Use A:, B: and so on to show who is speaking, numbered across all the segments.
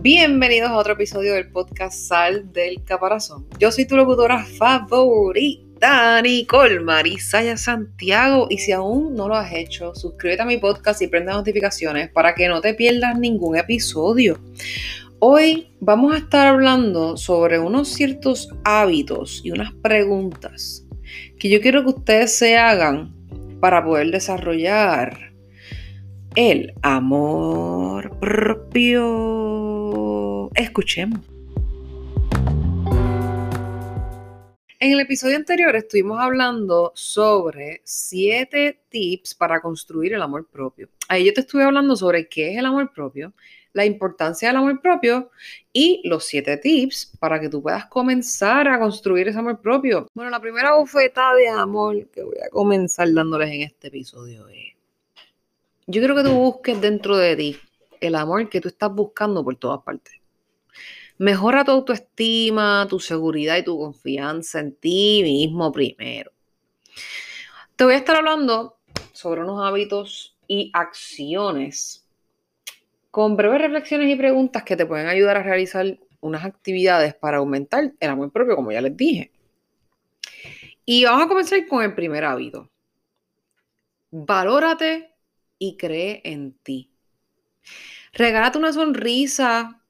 A: Bienvenidos a otro episodio del podcast Sal del Caparazón. Yo soy tu locutora favorita, Nicole Marisaya Santiago. Y si aún no lo has hecho, suscríbete a mi podcast y prende notificaciones para que no te pierdas ningún episodio. Hoy vamos a estar hablando sobre unos ciertos hábitos y unas preguntas que yo quiero que ustedes se hagan para poder desarrollar el amor propio. Escuchemos. En el episodio anterior estuvimos hablando sobre siete tips para construir el amor propio. Ahí yo te estuve hablando sobre qué es el amor propio, la importancia del amor propio y los siete tips para que tú puedas comenzar a construir ese amor propio. Bueno, la primera bofetada de amor que voy a comenzar dándoles en este episodio es yo quiero que tú busques dentro de ti el amor que tú estás buscando por todas partes. Mejora tu autoestima, tu seguridad y tu confianza en ti mismo primero. Te voy a estar hablando sobre unos hábitos y acciones con breves reflexiones y preguntas que te pueden ayudar a realizar unas actividades para aumentar el amor propio, como ya les dije. Y vamos a comenzar con el primer hábito. Valórate y cree en ti. Regálate una sonrisa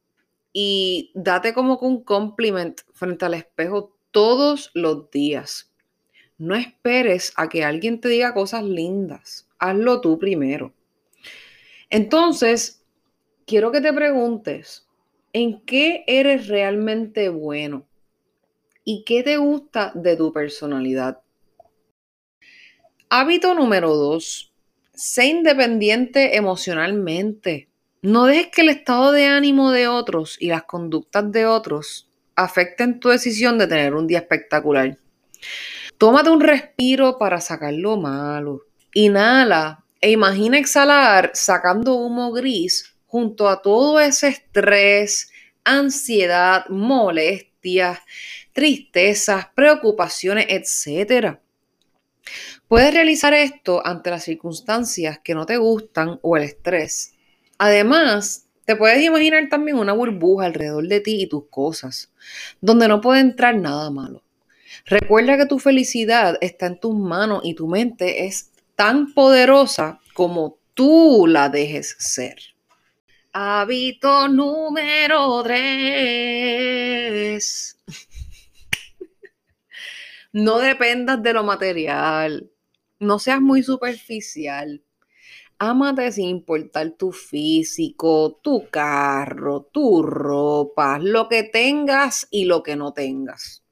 A: y date como un compliment frente al espejo todos los días. No esperes a que alguien te diga cosas lindas. Hazlo tú primero. Entonces, quiero que te preguntes, ¿en qué eres realmente bueno? ¿Y qué te gusta de tu personalidad? Hábito número dos, Sé independiente emocionalmente. No dejes que el estado de ánimo de otros y las conductas de otros afecten tu decisión de tener un día espectacular. Tómate un respiro para sacar lo malo. Inhala e imagina exhalar sacando humo gris junto a todo ese estrés, ansiedad, molestias, tristezas, preocupaciones, etc. Puedes realizar esto ante las circunstancias que no te gustan o el estrés. Además, te puedes imaginar también una burbuja alrededor de ti y tus cosas, donde no puede entrar nada malo. Recuerda que tu felicidad está en tus manos y tu mente es tan poderosa como tú la dejes ser. Hábito número 3. No dependas de lo material. No seas muy superficial. Ámate sin importar tu físico, tu carro, tu ropa, lo que tengas y lo que no tengas.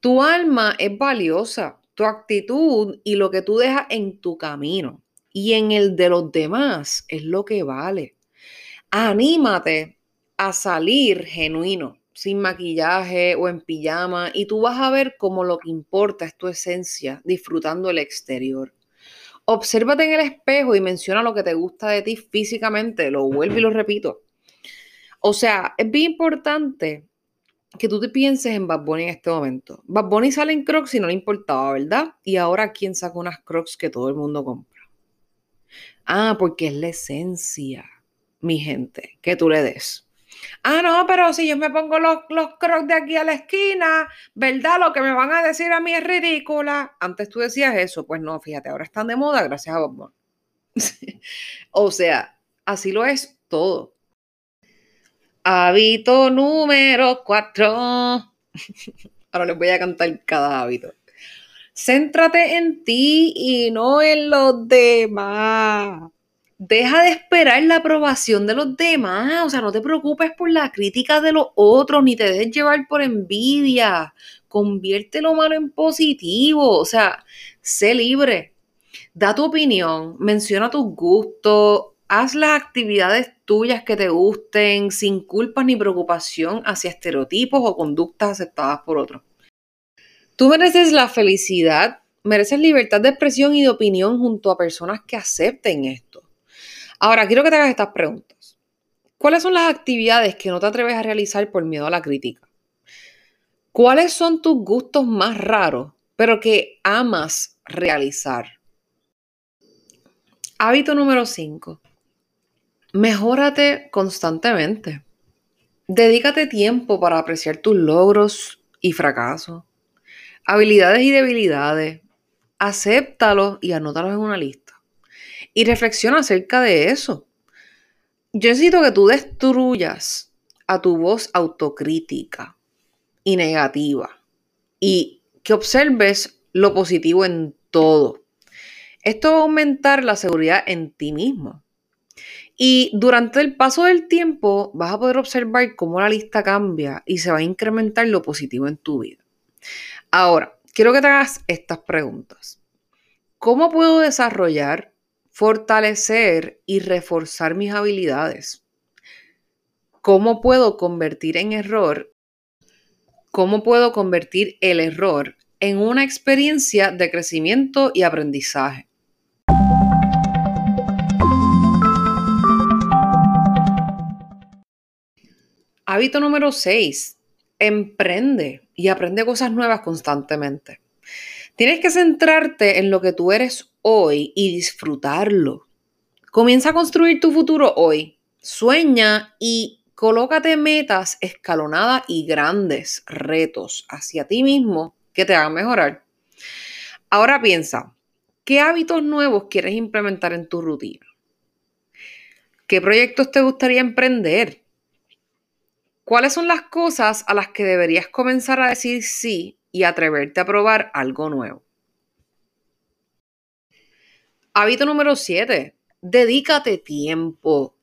A: Tu alma es valiosa, tu actitud y lo que tú dejas en tu camino y en el de los demás es lo que vale. Anímate a salir genuino sin maquillaje o en pijama y tú vas a ver cómo lo que importa es tu esencia, disfrutando el exterior. Obsérvate en el espejo y menciona lo que te gusta de ti físicamente, lo vuelvo y lo repito. O sea, es bien importante que tú te pienses en Bad Bunny en este momento. Bad Bunny sale en Crocs y no le importaba, ¿verdad? Y ahora, ¿quién saca unas Crocs que todo el mundo compra? Ah, porque es la esencia, mi gente, que tú le des. Ah, no, pero si yo me pongo los, los crocs de aquí a la esquina, ¿verdad? Lo que me van a decir a mí es ridícula. Antes tú decías eso, pues no, fíjate, ahora están de moda gracias a Bob o sea, así lo es todo. Hábito número cuatro. Ahora les voy a cantar cada hábito. Céntrate en ti y no en los demás. Deja de esperar la aprobación de los demás, o sea, no te preocupes por la crítica de los otros, ni te dejes llevar por envidia. Convierte lo malo en positivo, o sea, sé libre. Da tu opinión, menciona tus gustos, haz las actividades tuyas que te gusten sin culpa ni preocupación hacia estereotipos o conductas aceptadas por otros. Tú mereces la felicidad, mereces libertad de expresión y de opinión junto a personas que acepten esto. Ahora, quiero que te hagas estas preguntas. ¿Cuáles son las actividades que no te atreves a realizar por miedo a la crítica? ¿Cuáles son tus gustos más raros, pero que amas realizar? Hábito número 5. Mejórate constantemente. Dedícate tiempo para apreciar tus logros y fracasos, habilidades y debilidades. Acéptalos y anótalos en una lista. Y reflexiona acerca de eso. Yo necesito que tú destruyas a tu voz autocrítica y negativa y que observes lo positivo en todo. Esto va a aumentar la seguridad en ti mismo. Y durante el paso del tiempo vas a poder observar cómo la lista cambia y se va a incrementar lo positivo en tu vida. Ahora, quiero que te hagas estas preguntas. ¿Cómo puedo desarrollar, fortalecer y reforzar mis habilidades? ¿Cómo puedo convertir en error? ¿Cómo puedo convertir el error en una experiencia de crecimiento y aprendizaje? Hábito número 6. Emprende y aprende cosas nuevas constantemente. Tienes que centrarte en lo que tú eres hoy y disfrutarlo. Comienza a construir tu futuro hoy. Sueña y colócate metas escalonadas y grandes retos hacia ti mismo que te hagan mejorar. Ahora piensa, ¿qué hábitos nuevos quieres implementar en tu rutina? ¿Qué proyectos te gustaría emprender? ¿Cuáles son las cosas a las que deberías comenzar a decir sí y atreverte a probar algo nuevo? Hábito número 7. Dedícate tiempo.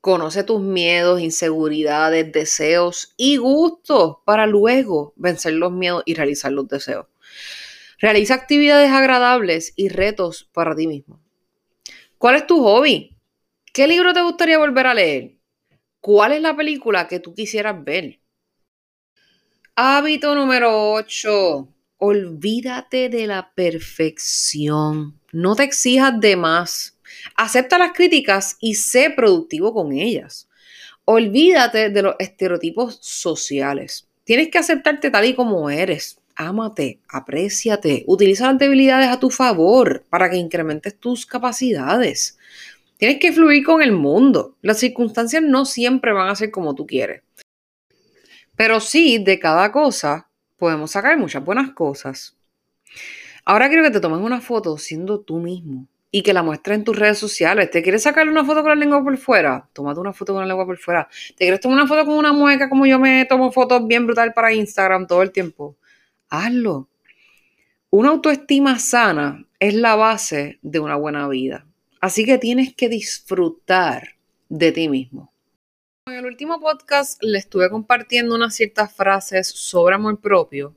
A: Conoce tus miedos, inseguridades, deseos y gustos para luego vencer los miedos y realizar los deseos. Realiza actividades agradables y retos para ti mismo. ¿Cuál es tu hobby? ¿Qué libro te gustaría volver a leer? ¿Cuál es la película que tú quisieras ver? Hábito número 8. Olvídate de la perfección. No te exijas de más. Acepta las críticas y sé productivo con ellas. Olvídate de los estereotipos sociales. Tienes que aceptarte tal y como eres. Ámate, apréciate, utiliza las debilidades a tu favor para que incrementes tus capacidades. Tienes que fluir con el mundo. Las circunstancias no siempre van a ser como tú quieres. Pero sí, de cada cosa podemos sacar muchas buenas cosas. Ahora quiero que te tomes una foto siendo tú mismo y que la muestres en tus redes sociales. ¿Te quieres sacar una foto con la lengua por fuera? Tómate una foto con la lengua por fuera. ¿Te quieres tomar una foto con una mueca como yo me tomo fotos bien brutal para Instagram todo el tiempo? Hazlo. Una autoestima sana es la base de una buena vida. Así que tienes que disfrutar de ti mismo. En el último podcast le estuve compartiendo unas ciertas frases sobre amor propio.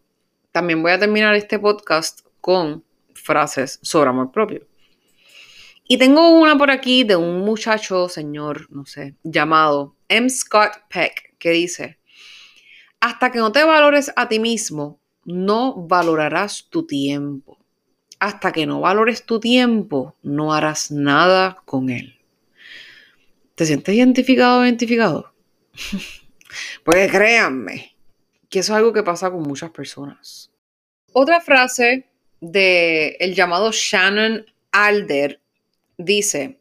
A: También voy a terminar este podcast con frases sobre amor propio. Y tengo una por aquí de un muchacho, señor, no sé, llamado M. Scott Peck, que dice, hasta que no te valores a ti mismo, no valorarás tu tiempo hasta que no valores tu tiempo, no harás nada con él. ¿Te sientes identificado o identificado? pues créanme que eso es algo que pasa con muchas personas. Otra frase de el llamado Shannon Alder dice,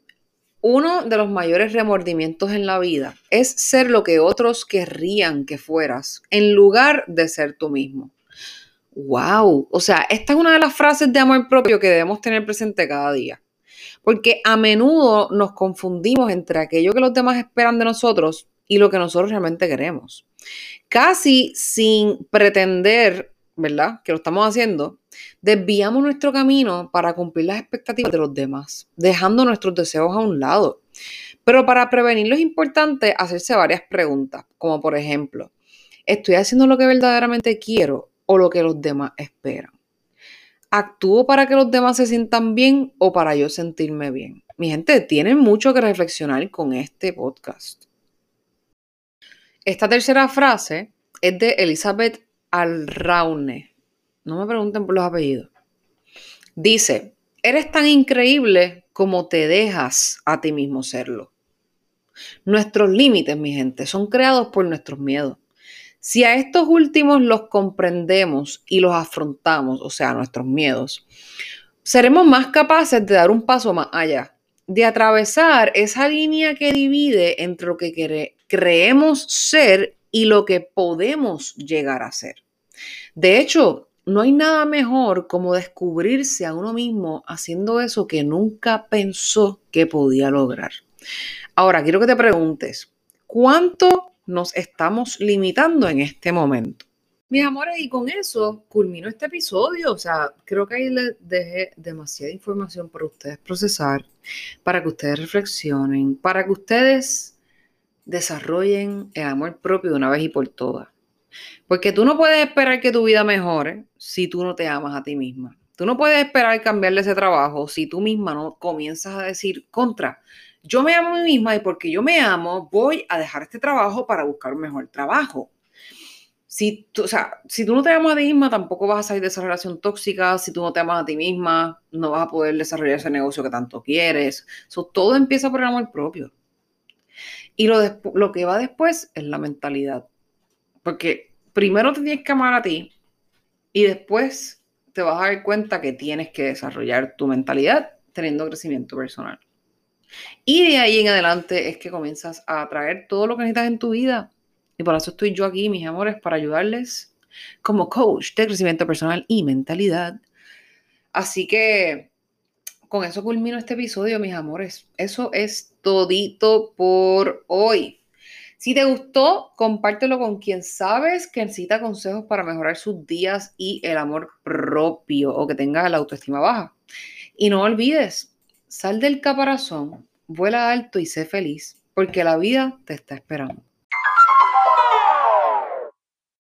A: uno de los mayores remordimientos en la vida es ser lo que otros querrían que fueras en lugar de ser tú mismo. Wow, o sea, esta es una de las frases de amor propio que debemos tener presente cada día. Porque a menudo nos confundimos entre aquello que los demás esperan de nosotros y lo que nosotros realmente queremos. Casi sin pretender, ¿verdad? Que lo estamos haciendo, desviamos nuestro camino para cumplir las expectativas de los demás, dejando nuestros deseos a un lado. Pero para prevenirlo es importante hacerse varias preguntas, como por ejemplo, ¿estoy haciendo lo que verdaderamente quiero o lo que los demás esperan. ¿Actúo para que los demás se sientan bien o para yo sentirme bien? Mi gente, tienen mucho que reflexionar con este podcast. Esta tercera frase es de Elizabeth Alraune. No me pregunten por los apellidos. Dice, eres tan increíble como te dejas a ti mismo serlo. Nuestros límites, mi gente, son creados por nuestros miedos. Si a estos últimos los comprendemos y los afrontamos, o sea, nuestros miedos, seremos más capaces de dar un paso más allá, de atravesar esa línea que divide entre lo que creemos ser y lo que podemos llegar a ser. De hecho, no hay nada mejor como descubrirse a uno mismo haciendo eso que nunca pensó que podía lograr. Ahora, quiero que te preguntes, ¿cuánto nos estamos limitando en este momento? Mis amores, y con eso culmino este episodio. O sea, creo que ahí les dejé demasiada información para ustedes procesar, para que ustedes reflexionen, para que ustedes desarrollen el amor propio de una vez y por todas. Porque tú no puedes esperar que tu vida mejore si tú no te amas a ti misma. Tú no puedes esperar cambiarle ese trabajo si tú misma no comienzas a decir contra. Yo me amo a mí misma y porque yo me amo voy a dejar este trabajo para buscar un mejor trabajo si tú, o sea, si tú no te amas a ti misma, tampoco vas a salir de esa relación tóxica. Si tú no te amas a ti misma, no vas a poder desarrollar ese negocio que tanto quieres. todo empieza por el amor propio. Y lo, lo que va después es la mentalidad. Porque primero te tienes que amar a ti y después te vas a dar cuenta que tienes que desarrollar tu mentalidad teniendo crecimiento personal. Y de ahí en adelante es que comienzas a atraer todo lo que necesitas en tu vida y por eso estoy yo aquí, mis amores, para ayudarles como coach de crecimiento personal y mentalidad. Así que con eso culmino este episodio, mis amores. Eso es todito por hoy. Si te gustó, compártelo con quien sabes que necesita consejos para mejorar sus días y el amor propio o que tenga la autoestima baja. Y no olvides, sal del caparazón, vuela alto y sé feliz, porque la vida te está esperando.